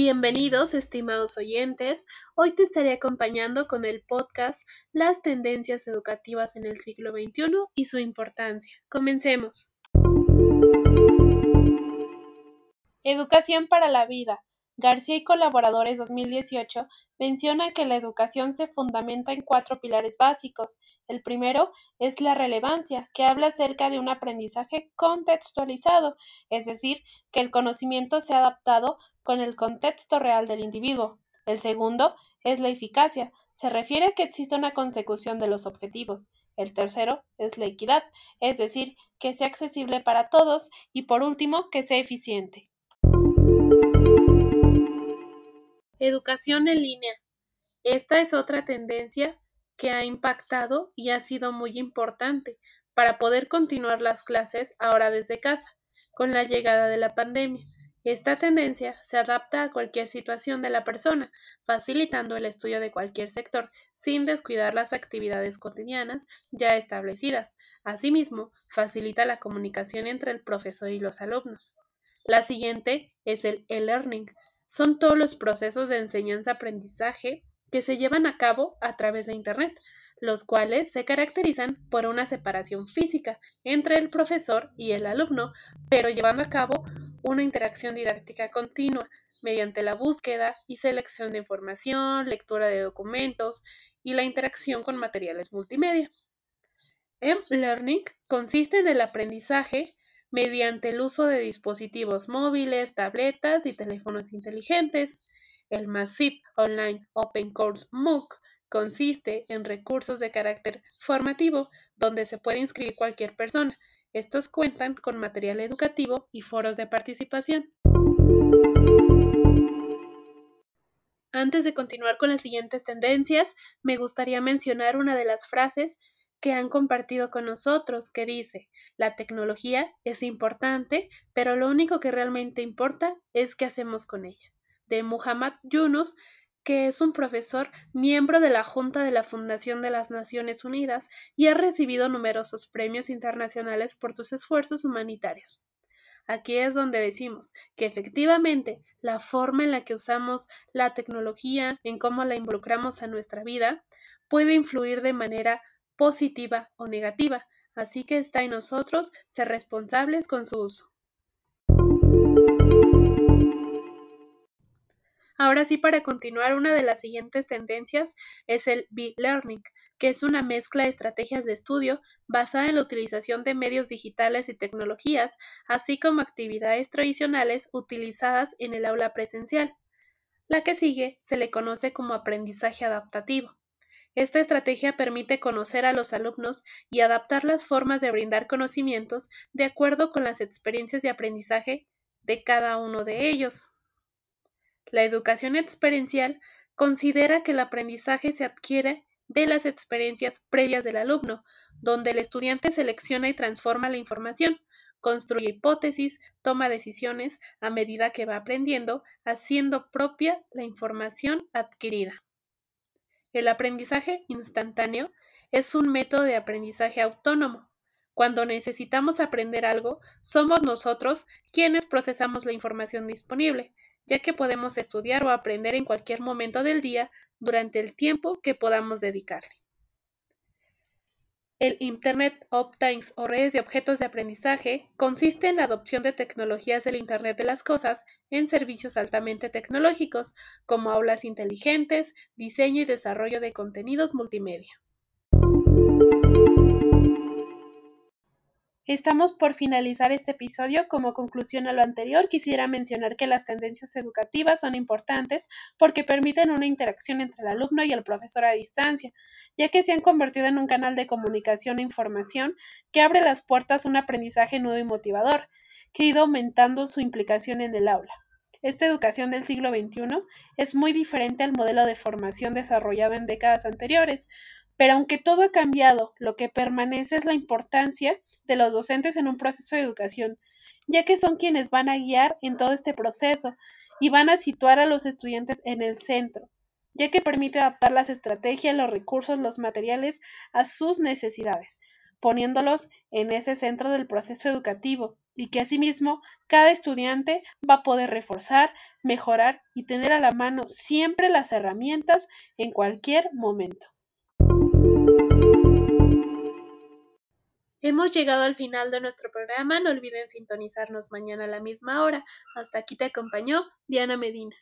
Bienvenidos, estimados oyentes. Hoy te estaré acompañando con el podcast Las tendencias educativas en el siglo XXI y su importancia. Comencemos. Educación para la vida. García y colaboradores 2018 menciona que la educación se fundamenta en cuatro pilares básicos. El primero es la relevancia, que habla acerca de un aprendizaje contextualizado, es decir, que el conocimiento se ha adaptado con el contexto real del individuo. El segundo es la eficacia, se refiere a que existe una consecución de los objetivos. El tercero es la equidad, es decir, que sea accesible para todos y por último, que sea eficiente. Educación en línea. Esta es otra tendencia que ha impactado y ha sido muy importante para poder continuar las clases ahora desde casa, con la llegada de la pandemia. Esta tendencia se adapta a cualquier situación de la persona, facilitando el estudio de cualquier sector sin descuidar las actividades cotidianas ya establecidas. Asimismo, facilita la comunicación entre el profesor y los alumnos. La siguiente es el e-learning, son todos los procesos de enseñanza-aprendizaje que se llevan a cabo a través de Internet, los cuales se caracterizan por una separación física entre el profesor y el alumno, pero llevando a cabo una interacción didáctica continua mediante la búsqueda y selección de información, lectura de documentos y la interacción con materiales multimedia. M-Learning consiste en el aprendizaje mediante el uso de dispositivos móviles, tabletas y teléfonos inteligentes. El Massive Online Open Course MOOC consiste en recursos de carácter formativo donde se puede inscribir cualquier persona. Estos cuentan con material educativo y foros de participación. Antes de continuar con las siguientes tendencias, me gustaría mencionar una de las frases que han compartido con nosotros, que dice, la tecnología es importante, pero lo único que realmente importa es qué hacemos con ella, de Muhammad Yunus, que es un profesor miembro de la Junta de la Fundación de las Naciones Unidas y ha recibido numerosos premios internacionales por sus esfuerzos humanitarios. Aquí es donde decimos que efectivamente la forma en la que usamos la tecnología, en cómo la involucramos a nuestra vida, puede influir de manera positiva o negativa, así que está en nosotros ser responsables con su uso. Ahora sí, para continuar, una de las siguientes tendencias es el B-Learning, que es una mezcla de estrategias de estudio basada en la utilización de medios digitales y tecnologías, así como actividades tradicionales utilizadas en el aula presencial. La que sigue se le conoce como aprendizaje adaptativo. Esta estrategia permite conocer a los alumnos y adaptar las formas de brindar conocimientos de acuerdo con las experiencias de aprendizaje de cada uno de ellos. La educación experiencial considera que el aprendizaje se adquiere de las experiencias previas del alumno, donde el estudiante selecciona y transforma la información, construye hipótesis, toma decisiones a medida que va aprendiendo, haciendo propia la información adquirida. El aprendizaje instantáneo es un método de aprendizaje autónomo. Cuando necesitamos aprender algo, somos nosotros quienes procesamos la información disponible, ya que podemos estudiar o aprender en cualquier momento del día durante el tiempo que podamos dedicarle. El Internet of Things o redes de objetos de aprendizaje consiste en la adopción de tecnologías del Internet de las Cosas en servicios altamente tecnológicos, como aulas inteligentes, diseño y desarrollo de contenidos multimedia. Estamos por finalizar este episodio. Como conclusión a lo anterior, quisiera mencionar que las tendencias educativas son importantes porque permiten una interacción entre el alumno y el profesor a distancia, ya que se han convertido en un canal de comunicación e información que abre las puertas a un aprendizaje nuevo y motivador, que ha ido aumentando su implicación en el aula. Esta educación del siglo XXI es muy diferente al modelo de formación desarrollado en décadas anteriores, pero aunque todo ha cambiado, lo que permanece es la importancia de los docentes en un proceso de educación, ya que son quienes van a guiar en todo este proceso y van a situar a los estudiantes en el centro, ya que permite adaptar las estrategias, los recursos, los materiales a sus necesidades. poniéndolos en ese centro del proceso educativo y que asimismo cada estudiante va a poder reforzar, mejorar y tener a la mano siempre las herramientas en cualquier momento. Hemos llegado al final de nuestro programa, no olviden sintonizarnos mañana a la misma hora. Hasta aquí te acompañó Diana Medina.